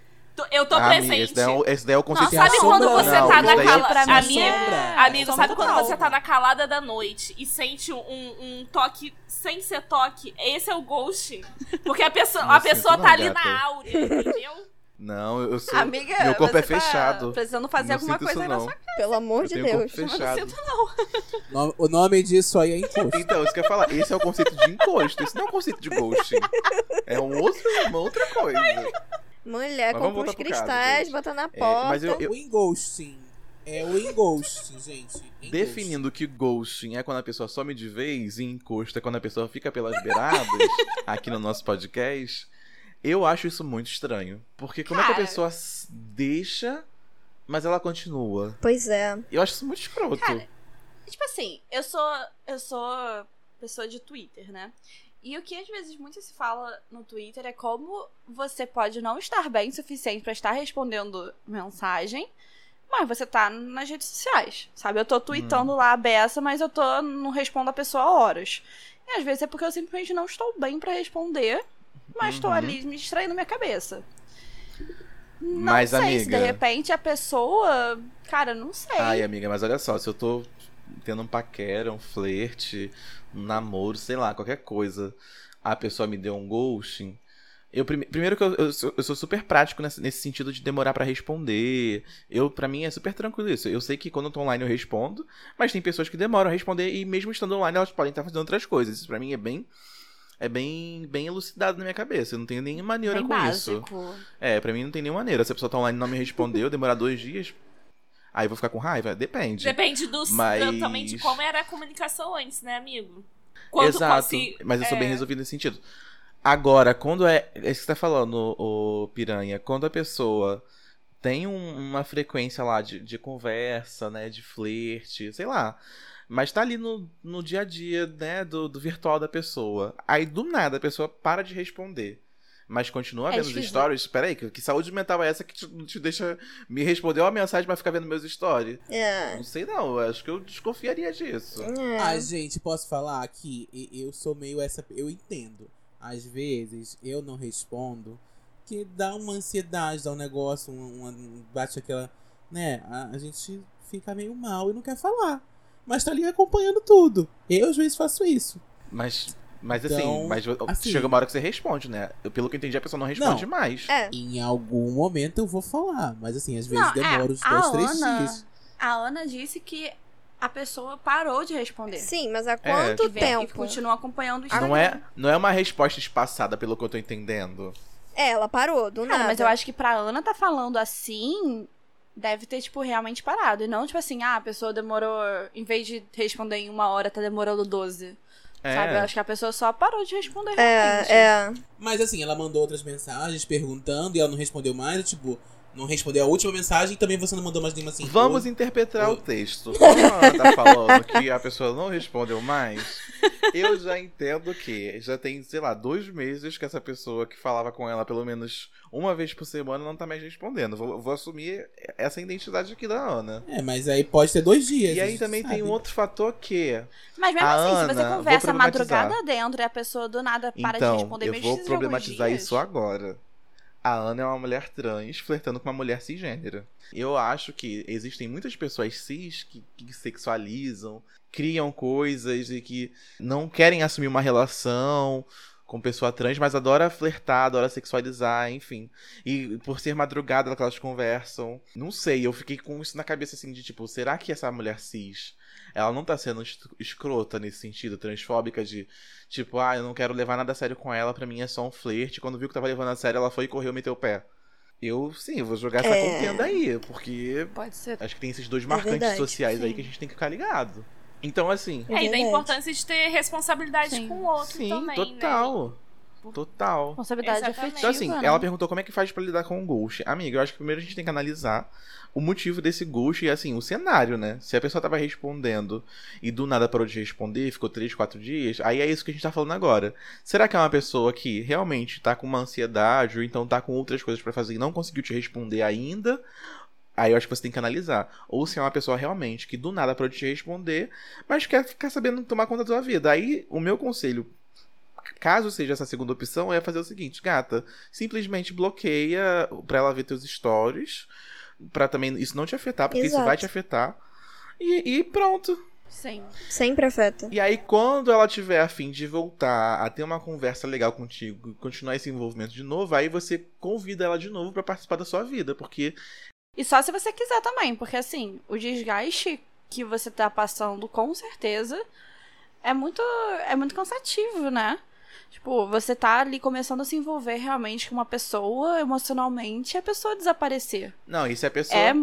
[SPEAKER 6] Eu tô
[SPEAKER 1] Ah, amiga,
[SPEAKER 6] presente.
[SPEAKER 1] esse daí, é o, esse daí é o conceito
[SPEAKER 6] Não,
[SPEAKER 1] de
[SPEAKER 6] sabe quando você
[SPEAKER 1] não,
[SPEAKER 6] tá
[SPEAKER 1] é-
[SPEAKER 6] calada. Amigo,
[SPEAKER 2] é-
[SPEAKER 6] amigo,
[SPEAKER 2] sombra
[SPEAKER 6] sabe quando você tá na calada da noite e sente um, um toque sem ser toque? Esse é o ghost. Porque a pessoa,
[SPEAKER 1] Não
[SPEAKER 6] a
[SPEAKER 1] sinto
[SPEAKER 6] pessoa
[SPEAKER 1] não,
[SPEAKER 6] tá ali
[SPEAKER 1] gata.
[SPEAKER 6] na áurea, entendeu?
[SPEAKER 1] Não, eu sou.
[SPEAKER 2] Amiga,
[SPEAKER 1] meu corpo é
[SPEAKER 2] tá
[SPEAKER 1] fechado.
[SPEAKER 2] precisando fazer
[SPEAKER 1] não
[SPEAKER 2] alguma
[SPEAKER 1] sinto
[SPEAKER 2] coisa
[SPEAKER 1] isso,
[SPEAKER 2] aí na
[SPEAKER 1] não.
[SPEAKER 2] sua
[SPEAKER 4] Pelo amor
[SPEAKER 1] Eu
[SPEAKER 4] de Deus.
[SPEAKER 1] corpo fechado.
[SPEAKER 3] No- O nome disso aí é encosto.
[SPEAKER 1] Então, isso que eu ia falar. Esse é o conceito de encosto. Isso não é o conceito de ghosting. É um outro, uma outra coisa.
[SPEAKER 4] Mulher,
[SPEAKER 1] Mas vamos
[SPEAKER 4] compra uns
[SPEAKER 1] caso,
[SPEAKER 4] cristais,
[SPEAKER 1] gente.
[SPEAKER 4] bota na
[SPEAKER 1] É,
[SPEAKER 4] porta.
[SPEAKER 1] mas eu, eu-
[SPEAKER 3] O enghosting. É o enghosting, gente. Enghosting.
[SPEAKER 1] definindo que ghosting é quando a pessoa some de vez e encosto é quando a pessoa fica pelas beiradas, aqui no nosso podcast, eu acho isso muito estranho. Porque como é que a
[SPEAKER 2] Cara.
[SPEAKER 1] pessoa deixa, mas ela continua?
[SPEAKER 4] Pois é.
[SPEAKER 1] Eu acho isso muito escroto.
[SPEAKER 2] Cara, Tipo assim, eu sou. Eu sou pessoa de Twitter, né? E o que às vezes muito se fala no Twitter é como você pode não estar bem o suficiente pra estar respondendo mensagem, mas você tá nas redes sociais. Sabe? Eu tô tweetando lá a beça, mas eu tô. não respondo a pessoa há horas. E às vezes é porque eu simplesmente não estou bem pra responder, mas tô
[SPEAKER 1] Uhum.
[SPEAKER 2] ali me distraindo minha cabeça. Não
[SPEAKER 1] Mas,
[SPEAKER 2] sei se
[SPEAKER 1] amiga-
[SPEAKER 2] de repente a pessoa. Cara, não sei.
[SPEAKER 1] Ai, amiga, mas olha só, se eu tô tendo um paquera, um flerte, namoro, sei lá, qualquer coisa, a pessoa me deu um ghosting. Eu, prime- primeiro que eu, eu sou, eu sou super prático nesse, nesse sentido de demorar pra responder. Eu, para mim é super tranquilo isso. Eu sei que quando eu tô online eu respondo, mas tem pessoas que demoram a responder e mesmo estando online elas podem estar fazendo outras coisas. Isso pra mim é bem é bem bem elucidado na minha cabeça. Eu não tenho nenhuma maneira
[SPEAKER 2] Bem
[SPEAKER 1] com isso.
[SPEAKER 2] básico.
[SPEAKER 1] É, pra mim não tem nenhuma maneira. Se a pessoa tá online e não me respondeu, demorar dois dias, aí eu vou ficar com raiva? Depende.
[SPEAKER 6] Depende do,
[SPEAKER 1] Mas-
[SPEAKER 6] também de como era a comunicação antes, né, amigo? Quanto
[SPEAKER 1] Exato.
[SPEAKER 6] consi-
[SPEAKER 1] Mas eu sou bem
[SPEAKER 6] é,
[SPEAKER 1] resolvido nesse sentido. Agora, quando é. É isso que você tá falando, o Piranha. Quando a pessoa tem um- uma frequência lá de, de conversa, né? De flerte, sei lá. Mas tá ali no, no dia a dia, né? Do, do virtual da pessoa. Aí do nada a pessoa para de responder. Mas continua
[SPEAKER 2] É
[SPEAKER 1] vendo os
[SPEAKER 2] esquisito.
[SPEAKER 1] stories. Peraí, que, que saúde mental é essa que te, te deixa me responder uma mensagem, mas ficar vendo meus stories?
[SPEAKER 4] É.
[SPEAKER 1] Não sei não, acho que eu desconfiaria disso.
[SPEAKER 4] É.
[SPEAKER 3] Ah, gente, posso falar que e- eu sou meio essa. Eu entendo. Às vezes eu não respondo, que dá uma ansiedade, dá um negócio, um, um- bate aquela. Né? A, a gente fica meio mal e não quer falar. Mas tá ali acompanhando tudo. Eu às vezes faço isso.
[SPEAKER 1] Mas, mas assim,
[SPEAKER 3] Então,
[SPEAKER 1] mas
[SPEAKER 3] assim-
[SPEAKER 1] chega uma hora que você responde, né? Eu, pelo que eu entendi, a pessoa não responde
[SPEAKER 3] Não.
[SPEAKER 1] mais.
[SPEAKER 4] É.
[SPEAKER 3] Em algum momento eu vou falar. Mas assim, às vezes
[SPEAKER 2] Não, é,
[SPEAKER 3] demora uns
[SPEAKER 2] a
[SPEAKER 3] dois, três
[SPEAKER 2] Ana-
[SPEAKER 3] dias.
[SPEAKER 2] A Ana disse que a pessoa parou de responder.
[SPEAKER 4] Sim, mas há quanto
[SPEAKER 2] E vem- E
[SPEAKER 4] tempo?
[SPEAKER 2] continua acompanhando o
[SPEAKER 1] Não é, não é uma resposta espaçada, pelo que eu tô entendendo.
[SPEAKER 4] É, ela parou, do nada.
[SPEAKER 2] mas eu acho que pra Ana tá falando assim, deve ter, tipo, realmente parado. E não, tipo assim, ah, a pessoa demorou, em vez de responder em uma hora, tá demorando 12.
[SPEAKER 1] É.
[SPEAKER 2] Sabe? Eu acho que a pessoa só parou de responder realmente.
[SPEAKER 4] É, é.
[SPEAKER 3] Mas assim, ela mandou outras mensagens perguntando e ela não respondeu mais, tipo, não respondeu a última mensagem e também você não mandou mais nenhuma assim.
[SPEAKER 1] Vamos interpretar
[SPEAKER 3] Oi.
[SPEAKER 1] o texto. Como a Ana tá falando que a pessoa não respondeu mais, eu já entendo que já tem, sei lá, dois meses que essa pessoa que falava com ela pelo menos uma vez por semana não tá mais respondendo. Vou, vou assumir essa identidade aqui da Ana.
[SPEAKER 3] É, mas aí pode ter dois dias.
[SPEAKER 1] E
[SPEAKER 3] a
[SPEAKER 1] aí também tem
[SPEAKER 3] sabe.
[SPEAKER 1] um outro fator que.
[SPEAKER 2] Mas mesmo
[SPEAKER 1] A
[SPEAKER 2] assim, se
[SPEAKER 1] Ana,
[SPEAKER 2] você
[SPEAKER 1] vou
[SPEAKER 2] conversa madrugada dentro e a pessoa do nada para de
[SPEAKER 1] Então,
[SPEAKER 2] responder
[SPEAKER 1] eu
[SPEAKER 2] mesmo
[SPEAKER 1] vou problematizar isso agora. A Ana é uma mulher trans flertando com uma mulher cisgênera. Eu acho que existem muitas pessoas cis que, que sexualizam, criam coisas e que não querem assumir uma relação com pessoa trans, mas adora flertar, adora sexualizar, enfim. E por ser madrugada que elas conversam. Não sei, eu fiquei com isso na cabeça assim de tipo, será que essa mulher cis ela não tá sendo es- escrota nesse sentido, transfóbica de tipo, ah, eu não quero levar nada a sério com ela, pra mim é só um flerte. Quando viu que tava levando a sério, ela foi e correu e meteu o pé. Eu, sim, vou jogar essa
[SPEAKER 4] É.
[SPEAKER 1] contenda aí, porque
[SPEAKER 2] Pode ser.
[SPEAKER 1] acho que tem esses dois marcantes
[SPEAKER 4] verdade,
[SPEAKER 1] sociais aí
[SPEAKER 2] sim.
[SPEAKER 1] que a gente tem que ficar ligado. Então, assim,
[SPEAKER 4] É
[SPEAKER 6] É, e da importância de ter responsabilidade
[SPEAKER 2] Sim.
[SPEAKER 6] com o outro
[SPEAKER 1] sim,
[SPEAKER 6] também, né?
[SPEAKER 1] Total. Total.
[SPEAKER 2] Responsabilidade
[SPEAKER 6] Exatamente.
[SPEAKER 2] afetiva.
[SPEAKER 1] Então, assim,
[SPEAKER 2] né?
[SPEAKER 1] ela perguntou como é que faz pra lidar com o ghost. Amiga, eu acho que primeiro a gente tem que analisar o motivo desse ghost e, assim, o cenário, né? Se a pessoa tava respondendo e do nada parou de responder, ficou três, quatro dias, aí é isso que a gente tá falando agora. Será que é uma pessoa que realmente tá com uma ansiedade ou então tá com outras coisas pra fazer e não conseguiu te responder ainda? Aí eu acho que você tem que analisar. Ou se é uma pessoa realmente que do nada parou de te responder, mas quer ficar sabendo tomar conta da sua vida. Aí o meu conselho caso seja essa segunda opção, é fazer o seguinte, gata, simplesmente bloqueia pra ela ver teus stories, pra também isso não te afetar, porque isso
[SPEAKER 4] Exato.
[SPEAKER 1] vai te afetar. E, e pronto.
[SPEAKER 2] Sim.
[SPEAKER 4] Sempre afeta.
[SPEAKER 1] E aí, quando ela tiver a fim de voltar a ter uma conversa legal contigo, continuar esse envolvimento de novo, aí você convida ela de novo pra participar da sua vida, porque
[SPEAKER 2] E só se você quiser também, porque assim, o desgaste que você tá passando, com certeza, é muito, é muito cansativo, né? Tipo, você tá ali começando a se envolver realmente com uma pessoa emocionalmente e a pessoa desaparecer.
[SPEAKER 1] não, se a pessoa
[SPEAKER 2] É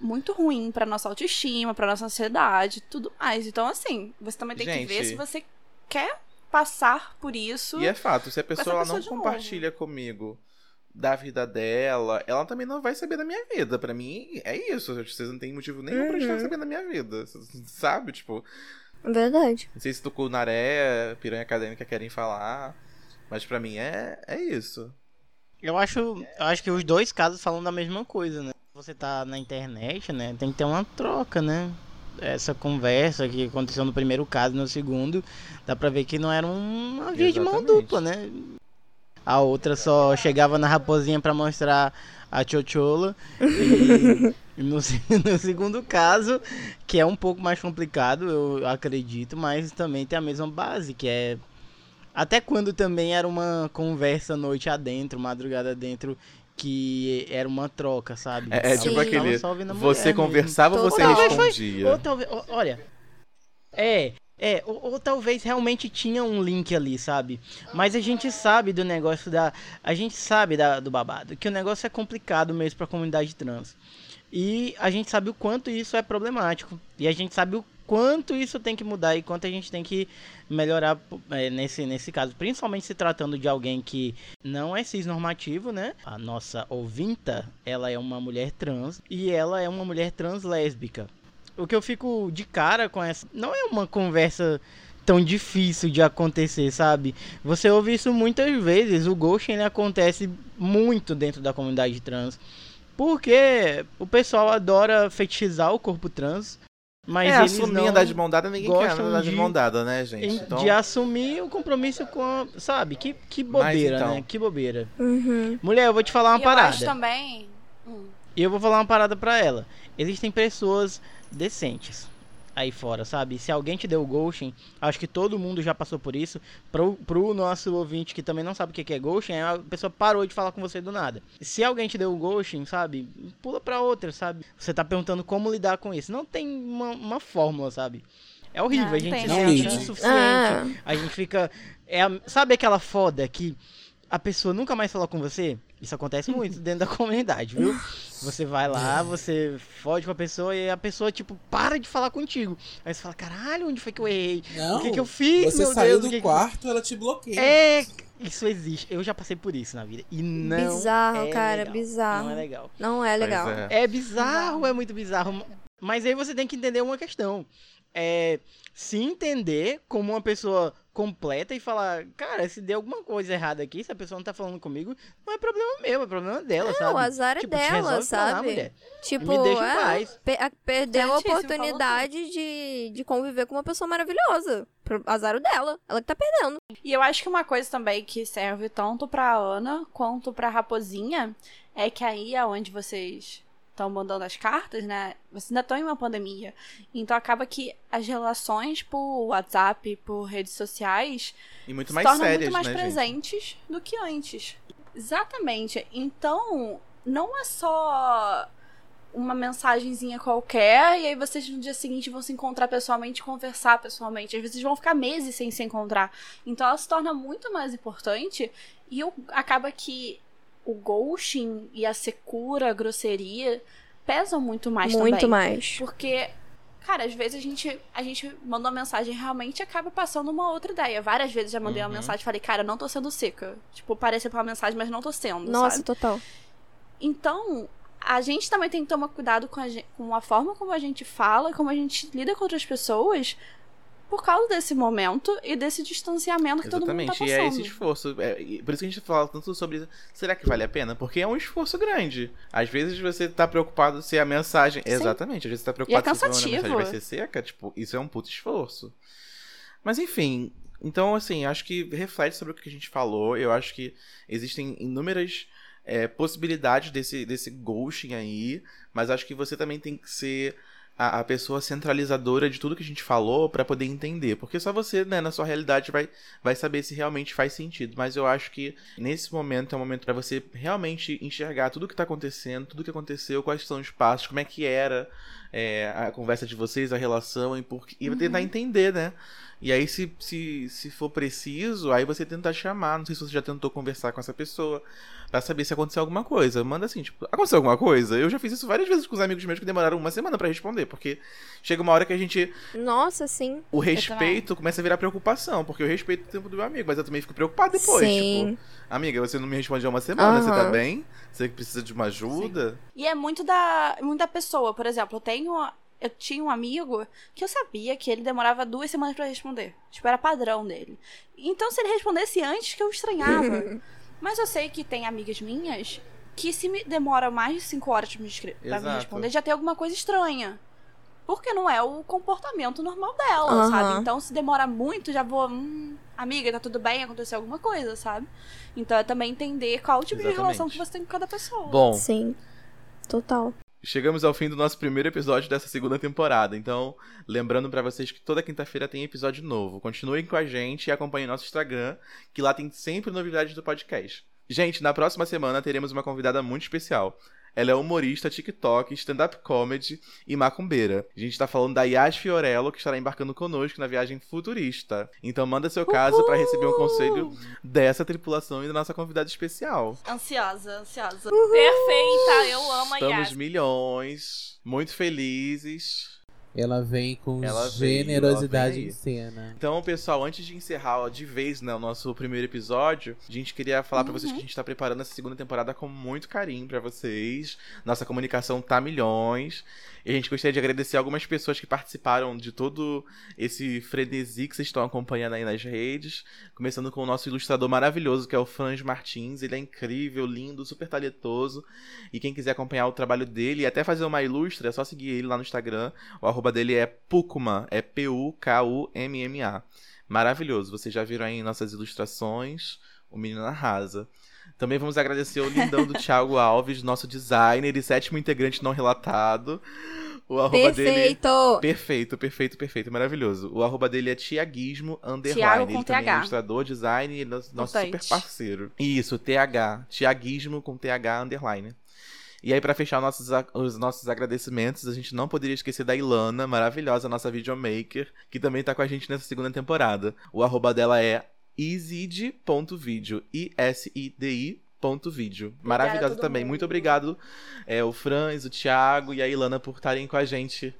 [SPEAKER 2] muito ruim pra nossa autoestima, pra nossa ansiedade, tudo mais. Então, assim, você também tem que ver
[SPEAKER 1] Gente.
[SPEAKER 2] se você quer passar por isso.
[SPEAKER 1] E é fato, se a pessoa,
[SPEAKER 2] pessoa
[SPEAKER 1] não
[SPEAKER 2] de novo.
[SPEAKER 1] compartilha comigo da vida dela, ela também não vai saber da minha vida. Pra mim, é isso. Vocês não têm motivo nenhum pra estar
[SPEAKER 4] Uhum.
[SPEAKER 1] sabendo da minha vida. Sabe? Tipo,
[SPEAKER 4] Verdade.
[SPEAKER 1] não sei se tocou Naré, Piranha Acadêmica querem falar. Mas pra mim é, é isso.
[SPEAKER 5] Eu acho, eu acho que os dois casos falam da mesma coisa, né? Você tá na internet, né? Tem que ter uma troca, né? Essa conversa que aconteceu no primeiro caso e no segundo, dá pra ver que não era uma via de mão dupla, né? A outra só chegava na raposinha pra mostrar a chochola. E, e no, no segundo caso, que é um pouco mais complicado, eu acredito, mas também tem a mesma base, que é até quando também era uma conversa noite adentro, madrugada adentro, que era uma troca, sabe?
[SPEAKER 1] É, é tipo aquele. Você
[SPEAKER 5] mesmo.
[SPEAKER 1] conversava, você
[SPEAKER 4] Total.
[SPEAKER 1] Respondia.
[SPEAKER 5] Ou talvez, olha, é, é, ou, ou talvez realmente tinha um link ali, sabe? Mas a gente sabe do negócio da, a gente sabe da, do babado, que o negócio é complicado mesmo pra comunidade trans. E a gente sabe o quanto isso é problemático. E a gente sabe o quanto isso tem que mudar e quanto a gente tem que melhorar é, nesse, nesse caso. Principalmente se tratando de alguém que não é cisnormativo, né? A nossa ouvinta, ela é uma mulher trans e ela é uma mulher trans lésbica. O que eu fico de cara com essa. Não é uma conversa tão difícil de acontecer, sabe? Você ouve isso muitas vezes. O ghosting ele acontece muito dentro da comunidade trans. Porque o pessoal adora fetichizar o corpo trans. Mas
[SPEAKER 1] é,
[SPEAKER 5] eles
[SPEAKER 1] assumir
[SPEAKER 5] não
[SPEAKER 1] andar de mão dada, ninguém quer andar de,
[SPEAKER 5] de-
[SPEAKER 1] mão dada, né, gente? Então,
[SPEAKER 5] de assumir o compromisso com a, sabe? Que, que bobeira,
[SPEAKER 1] então.
[SPEAKER 5] né? Que bobeira.
[SPEAKER 4] Uhum.
[SPEAKER 5] Mulher, eu vou te falar uma
[SPEAKER 2] e eu
[SPEAKER 5] parada.
[SPEAKER 2] acho também. Hum.
[SPEAKER 5] E eu vou falar uma parada pra ela. Existem pessoas decentes. aí fora, sabe? Se alguém te deu ghosting, acho que todo mundo já passou por isso. Pro, pro nosso ouvinte que também não sabe o que é ghosting, a pessoa parou de falar com você do nada. Se alguém te deu ghosting, sabe? Pula pra outra, sabe? Você tá perguntando como lidar com isso. Não tem uma, uma fórmula, sabe? É horrível,
[SPEAKER 2] Não,
[SPEAKER 5] a gente
[SPEAKER 3] não. Não.
[SPEAKER 5] insuficiente.
[SPEAKER 4] Ah.
[SPEAKER 5] A gente fica. É sabe aquela foda que a pessoa nunca mais falou com você? Isso acontece muito dentro da comunidade, viu? Você vai lá, você fode com a pessoa e a pessoa, tipo, para de falar contigo. Aí você fala, caralho, onde foi que eu errei?
[SPEAKER 3] Não,
[SPEAKER 5] o que, que eu fiz,
[SPEAKER 3] você
[SPEAKER 5] meu
[SPEAKER 3] saiu
[SPEAKER 5] Deus?
[SPEAKER 3] do
[SPEAKER 5] que que-
[SPEAKER 3] quarto, ela te bloqueia.
[SPEAKER 5] É, isso existe. Eu já passei por isso na vida. E não.
[SPEAKER 4] bizarro,
[SPEAKER 5] é
[SPEAKER 4] cara,
[SPEAKER 5] legal.
[SPEAKER 4] bizarro.
[SPEAKER 5] Não é legal.
[SPEAKER 4] Não é legal.
[SPEAKER 1] É.
[SPEAKER 5] É bizarro, é muito bizarro. Mas aí você tem que entender uma questão. É se entender como uma pessoa completa e falar, cara, se deu alguma coisa errada aqui, se a pessoa não tá falando comigo, não é problema meu, é problema dela,
[SPEAKER 4] Não,
[SPEAKER 5] sabe?
[SPEAKER 4] o azar é
[SPEAKER 5] Tipo,
[SPEAKER 4] dela,
[SPEAKER 5] lá,
[SPEAKER 4] sabe?
[SPEAKER 5] mulher.
[SPEAKER 4] Tipo,
[SPEAKER 5] Me deixa em
[SPEAKER 4] é,
[SPEAKER 5] paz.
[SPEAKER 4] perdeu a oportunidade de, de conviver com uma pessoa maravilhosa. Pro- Azar dela. Ela que tá perdendo.
[SPEAKER 2] E eu acho que uma coisa também que serve tanto pra Ana quanto pra Raposinha é que aí é onde vocês estão mandando as cartas, né? Vocês ainda estão em uma pandemia. Então acaba que as relações por WhatsApp, por redes sociais,
[SPEAKER 1] E muito
[SPEAKER 2] se
[SPEAKER 1] mais
[SPEAKER 2] tornam
[SPEAKER 1] sérias,
[SPEAKER 2] muito mais
[SPEAKER 1] né, gente?
[SPEAKER 2] presentes do que antes. Exatamente. Então, não é só uma mensagenzinha qualquer e aí vocês no dia seguinte vão se encontrar pessoalmente conversar pessoalmente. Às vezes vão ficar meses sem se encontrar. Então ela se torna muito mais importante e o- acaba que o ghosting e a secura, a grosseria pesam muito mais
[SPEAKER 4] Muito
[SPEAKER 2] também.
[SPEAKER 4] mais.
[SPEAKER 2] Porque, cara, às vezes a gente, a gente manda uma mensagem e realmente acaba passando uma outra ideia. Várias vezes já mandei
[SPEAKER 1] Uhum.
[SPEAKER 2] uma mensagem e falei, cara, não tô sendo seca. Tipo, parece uma mensagem, mas não tô sendo,
[SPEAKER 4] Nossa,
[SPEAKER 2] sabe?
[SPEAKER 4] total.
[SPEAKER 2] Então, a gente também tem que tomar cuidado com a, gen- com a forma como a gente fala, como a gente lida com outras pessoas, por causa desse momento e desse distanciamento que todo mundo
[SPEAKER 1] Exatamente,
[SPEAKER 2] tá
[SPEAKER 1] e
[SPEAKER 2] passando.
[SPEAKER 1] é esse esforço. É, e por isso que a gente fala tanto sobre será que vale a pena? Porque é um esforço grande. Às vezes você tá preocupado se a mensagem.
[SPEAKER 2] Sim.
[SPEAKER 1] Exatamente, às vezes você tá preocupado
[SPEAKER 2] E é
[SPEAKER 1] se a mensagem vai ser seca. Tipo, isso é um puto esforço. Mas enfim, então assim, acho que reflete sobre o que a gente falou. Eu acho que existem inúmeras é, possibilidades desse, desse ghosting aí. Mas acho que você também tem que ser a, a pessoa centralizadora de tudo que a gente falou pra poder entender. Porque só você, né, na sua realidade, vai, vai saber se realmente faz sentido. Mas eu acho que nesse momento é um momento pra você realmente enxergar tudo que tá acontecendo, tudo que aconteceu, quais são os passos, como é que era é, a conversa de vocês, a relação, e, por, e tentar entender, né? E aí, se, se, se for preciso, aí você tenta chamar. Não sei se você já tentou conversar com essa pessoa pra saber se aconteceu alguma coisa. Manda assim, tipo, aconteceu alguma coisa? Eu já fiz isso várias vezes com os amigos meus que demoraram uma semana pra responder, porque chega uma hora que a gente.
[SPEAKER 4] Nossa, sim.
[SPEAKER 1] O respeito começa a virar preocupação, porque eu respeito o tempo do meu amigo, mas eu também fico preocupado depois.
[SPEAKER 4] Sim.
[SPEAKER 1] Tipo, amiga, você não me respondeu há uma semana, você tá bem? Você precisa de uma ajuda?
[SPEAKER 2] E é muito da, muito da pessoa. Por exemplo, eu tenho. Eu tinha um amigo que eu sabia que ele demorava duas semanas pra responder. Tipo, era padrão dele. Então, se ele respondesse antes, que eu estranhava. Mas eu sei que tem amigas minhas que se me demora mais de cinco horas pra me, pra me responder, já tem alguma coisa estranha. Porque não é o comportamento normal dela,
[SPEAKER 4] Aham.
[SPEAKER 2] sabe? Então, se demora muito, já vou. Hum, amiga, tá tudo bem? Aconteceu alguma coisa, sabe? Então, é também entender qual o tipo de relação
[SPEAKER 1] Exatamente.
[SPEAKER 2] que você tem com cada pessoa.
[SPEAKER 1] Bom,
[SPEAKER 4] Sim. Total.
[SPEAKER 1] Chegamos ao fim do nosso primeiro episódio dessa segunda temporada. Então, lembrando pra vocês que toda quinta-feira tem episódio novo. Continuem com a gente e acompanhem nosso Instagram, que lá tem sempre novidades do podcast. Gente, na próxima semana teremos uma convidada muito especial. Ela é humorista, TikTok, stand-up comedy e macumbeira. A gente tá falando da Yas Fiorello, que estará embarcando conosco na viagem futurista. Então manda seu caso pra receber um conselho dessa tripulação e da nossa convidada especial.
[SPEAKER 2] Ansiosa, ansiosa.
[SPEAKER 6] Perfeita, eu amo a
[SPEAKER 1] Estamos
[SPEAKER 6] Yas.
[SPEAKER 1] milhões, muito felizes.
[SPEAKER 3] Ela vem com
[SPEAKER 1] Ela
[SPEAKER 3] generosidade
[SPEAKER 1] vem aí.
[SPEAKER 3] em cena.
[SPEAKER 1] Então, pessoal, antes de encerrar ó, de vez né, o nosso primeiro episódio, a gente queria falar pra vocês que a gente tá preparando essa segunda temporada com muito carinho pra vocês. Nossa comunicação tá milhões. E a gente gostaria de agradecer algumas pessoas que participaram de todo esse frenesi que vocês estão acompanhando aí nas redes. Começando com o nosso ilustrador maravilhoso, que é o Franz Martins. Ele é incrível, lindo, super talentoso. E quem quiser acompanhar o trabalho dele e até fazer uma ilustra, é só seguir ele lá no Instagram. O arroba dele é Pukuma, é P-U-K-U-M-M-A. Maravilhoso, vocês já viram aí nossas ilustrações, o menino arrasa. Também vamos agradecer o lindão do Thiago Alves, nosso designer e sétimo integrante não relatado. O arroba dele.
[SPEAKER 4] Perfeito!
[SPEAKER 1] Perfeito, perfeito, perfeito, maravilhoso. O arroba dele é Tiaguismo Underline.
[SPEAKER 2] Thiago com
[SPEAKER 1] Ele também é
[SPEAKER 2] TH.
[SPEAKER 1] ilustrador, design e nosso, nosso super parceiro. Isso, TH. Tiaguismo com TH Underline. E aí, pra fechar nossos, os nossos agradecimentos, a gente não poderia esquecer da Ilana, maravilhosa, nossa videomaker, que também tá com a gente nessa segunda temporada. O arroba dela é isid.video, I-S-I-D-I. Ponto vídeo. Maravilhosa também.
[SPEAKER 2] mundo.
[SPEAKER 1] Muito obrigado, é, o Franz, o Thiago e a Ilana por estarem com a gente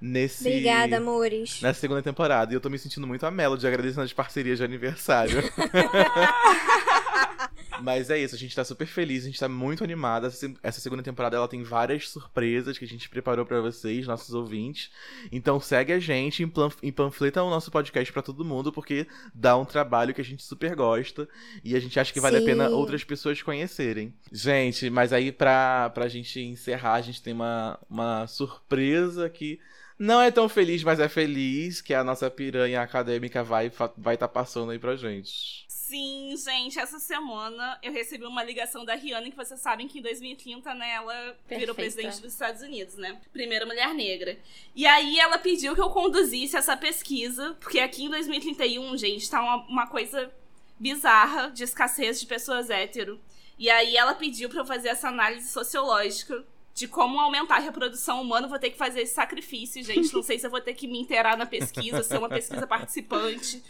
[SPEAKER 1] nesse.
[SPEAKER 4] Obrigada, amores.
[SPEAKER 1] Nessa segunda temporada. E eu tô me sentindo muito a Melody agradecendo as parcerias de aniversário. Mas é isso, a gente tá super feliz, a gente tá muito animada. Essa se- Essa segunda temporada ela tem várias surpresas que a gente preparou pra vocês, nossos ouvintes. Então segue a gente, emplan- empanfleta o nosso podcast pra todo mundo, porque dá um trabalho que a gente super gosta e a gente acha que vale a pena
[SPEAKER 4] Sim.
[SPEAKER 1] outras pessoas conhecerem. Gente, mas aí pra, pra gente encerrar, a gente tem uma, uma surpresa que não é tão feliz, mas é feliz, que a nossa piranha acadêmica vai estar vai tá passando aí pra gente.
[SPEAKER 6] Sim, gente, essa semana eu recebi uma ligação da Rihanna, que vocês sabem que em 2030, né, ela virou
[SPEAKER 2] Perfeita.
[SPEAKER 6] presidente dos Estados Unidos, né? Primeira mulher negra. E aí ela pediu que eu conduzisse essa pesquisa, porque aqui em 2031, gente, tá uma, uma coisa bizarra de escassez de pessoas hétero. E aí ela pediu pra eu fazer essa análise sociológica de como aumentar a reprodução humana. Vou ter que fazer esse sacrifício, gente. Não sei se eu vou ter que me inteirar na pesquisa, ser uma pesquisa participante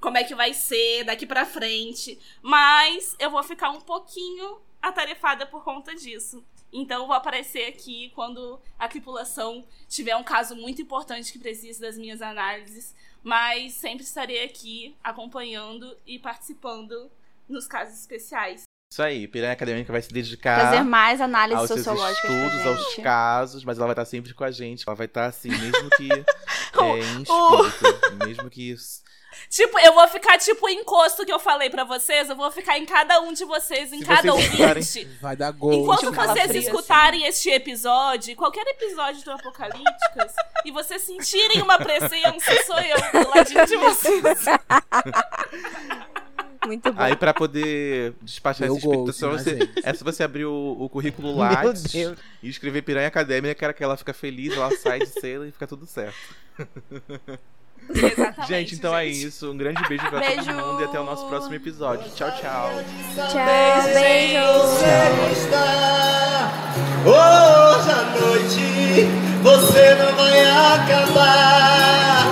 [SPEAKER 6] como é que vai ser daqui pra frente. Mas eu vou ficar um pouquinho atarefada por conta disso. Então vou aparecer aqui quando a tripulação tiver um caso muito importante que precise das minhas análises. Mas sempre estarei aqui acompanhando e participando nos casos especiais.
[SPEAKER 1] Isso aí, Piranha Acadêmica vai se dedicar
[SPEAKER 2] Fazer mais análises
[SPEAKER 1] aos seus
[SPEAKER 2] sociológicas
[SPEAKER 1] estudos, aos casos, mas ela vai estar sempre com a gente. Ela vai estar assim, mesmo que é, em espírito. mesmo que
[SPEAKER 6] Tipo, eu vou ficar tipo o encosto que eu falei pra vocês, eu vou ficar em cada um de vocês, em
[SPEAKER 1] Se
[SPEAKER 6] cada
[SPEAKER 1] vocês escutarem-
[SPEAKER 6] ouvinte.
[SPEAKER 3] Vai dar gol.
[SPEAKER 6] Enquanto
[SPEAKER 2] Tipo
[SPEAKER 6] vocês
[SPEAKER 2] calafrio,
[SPEAKER 6] escutarem este episódio, qualquer episódio do Apocalípticas, e vocês sentirem uma presença, sou eu do ladinho de vocês.
[SPEAKER 4] Muito bom.
[SPEAKER 1] Aí, pra poder despachar
[SPEAKER 3] Meu
[SPEAKER 1] é
[SPEAKER 3] gold,
[SPEAKER 1] só
[SPEAKER 3] né,
[SPEAKER 1] você, é só você abrir o, o currículo Lattes e escrever Piranha Acadêmica, que ela fica feliz, ela sai de cela e fica tudo certo.
[SPEAKER 6] Exatamente,
[SPEAKER 1] gente, então é
[SPEAKER 6] gente.
[SPEAKER 1] isso. Um grande beijo pra
[SPEAKER 2] Beijo.
[SPEAKER 1] todo mundo e até o nosso próximo episódio. Tchau, tchau.
[SPEAKER 4] Tchau, beijo.
[SPEAKER 7] está hoje à noite você não vai acabar